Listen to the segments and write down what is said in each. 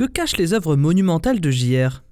Que cachent les œuvres monumentales de JR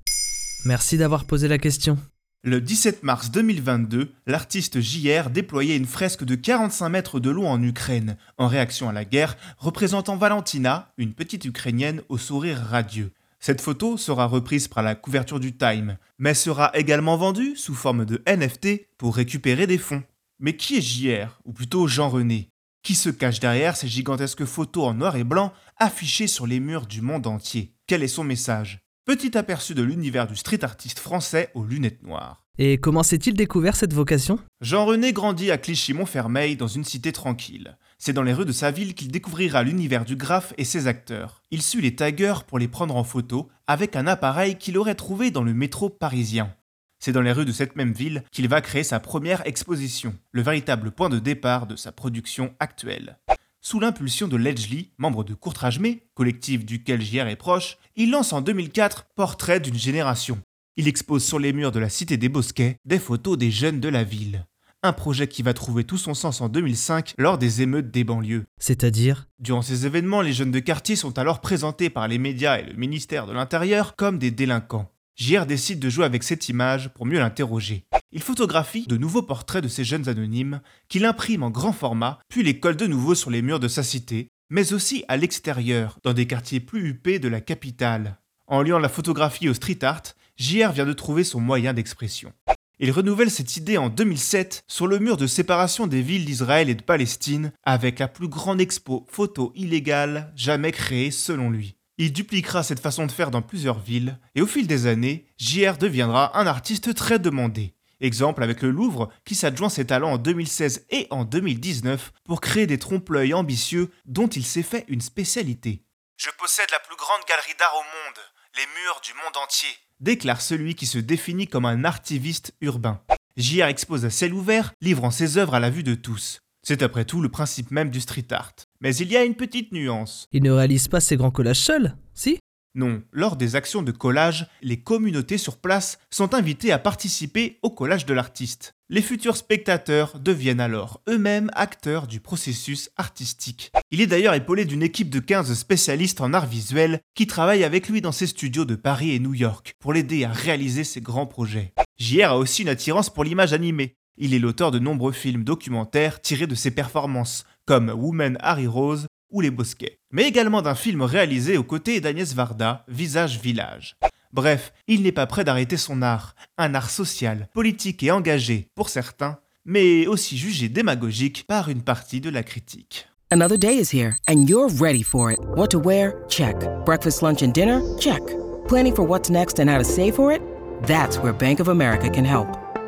Merci d'avoir posé la question. Le 17 mars 2022, l'artiste JR déployait une fresque de 45 mètres de long en Ukraine, en réaction à la guerre, représentant Valentina, une petite Ukrainienne au sourire radieux. Cette photo sera reprise par la couverture du Time, mais sera également vendue sous forme de NFT pour récupérer des fonds. Mais qui est JR, ou plutôt Jean René Qui se cache derrière ces gigantesques photos en noir et blanc affichées sur les murs du monde entier quel est son message? Petit aperçu de l'univers du street artiste français aux lunettes noires. Et comment s'est-il découvert cette vocation? Jean-René grandit à Clichy-Montfermeil dans une cité tranquille. C'est dans les rues de sa ville qu'il découvrira l'univers du graphe et ses acteurs. Il suit les taggeurs pour les prendre en photo avec un appareil qu'il aurait trouvé dans le métro parisien. C'est dans les rues de cette même ville qu'il va créer sa première exposition, le véritable point de départ de sa production actuelle. Sous l'impulsion de Ledgely, membre de Courtrajmé, collectif duquel JR est proche, il lance en 2004 Portrait d'une génération. Il expose sur les murs de la Cité des Bosquets des photos des jeunes de la ville. Un projet qui va trouver tout son sens en 2005 lors des émeutes des banlieues. C'est-à-dire? Durant ces événements, les jeunes de quartier sont alors présentés par les médias et le ministère de l'Intérieur comme des délinquants. JR décide de jouer avec cette image pour mieux l'interroger. Il photographie de nouveaux portraits de ces jeunes anonymes, qu'il imprime en grand format, puis les colle de nouveau sur les murs de sa cité, mais aussi à l'extérieur, dans des quartiers plus huppés de la capitale. En liant la photographie au street art, JR vient de trouver son moyen d'expression. Il renouvelle cette idée en 2007 sur le mur de séparation des villes d'Israël et de Palestine avec la plus grande expo photo illégale jamais créée selon lui. Il dupliquera cette façon de faire dans plusieurs villes et au fil des années, JR deviendra un artiste très demandé. Exemple avec le Louvre qui s'adjoint ses talents en 2016 et en 2019 pour créer des trompe-l'œil ambitieux dont il s'est fait une spécialité. Je possède la plus grande galerie d'art au monde, les murs du monde entier, déclare celui qui se définit comme un artiviste urbain. JR expose à ciel ouvert, livrant ses œuvres à la vue de tous. C'est après tout le principe même du street art. Mais il y a une petite nuance. Il ne réalise pas ses grands collages seul, si? Non, lors des actions de collage, les communautés sur place sont invitées à participer au collage de l'artiste. Les futurs spectateurs deviennent alors eux-mêmes acteurs du processus artistique. Il est d'ailleurs épaulé d'une équipe de 15 spécialistes en art visuel qui travaillent avec lui dans ses studios de Paris et New York pour l'aider à réaliser ses grands projets. JR a aussi une attirance pour l'image animée. Il est l'auteur de nombreux films documentaires tirés de ses performances, comme Woman Harry Rose ou Les Bosquets, mais également d'un film réalisé aux côtés d'Agnès Varda, Visage Village. Bref, il n'est pas prêt d'arrêter son art, un art social, politique et engagé pour certains, mais aussi jugé démagogique par une partie de la critique. Another day is here and you're ready for it. What to wear? Check. Breakfast, lunch and dinner? Check. Planning for what's next and how to save for it? That's where Bank of America can help.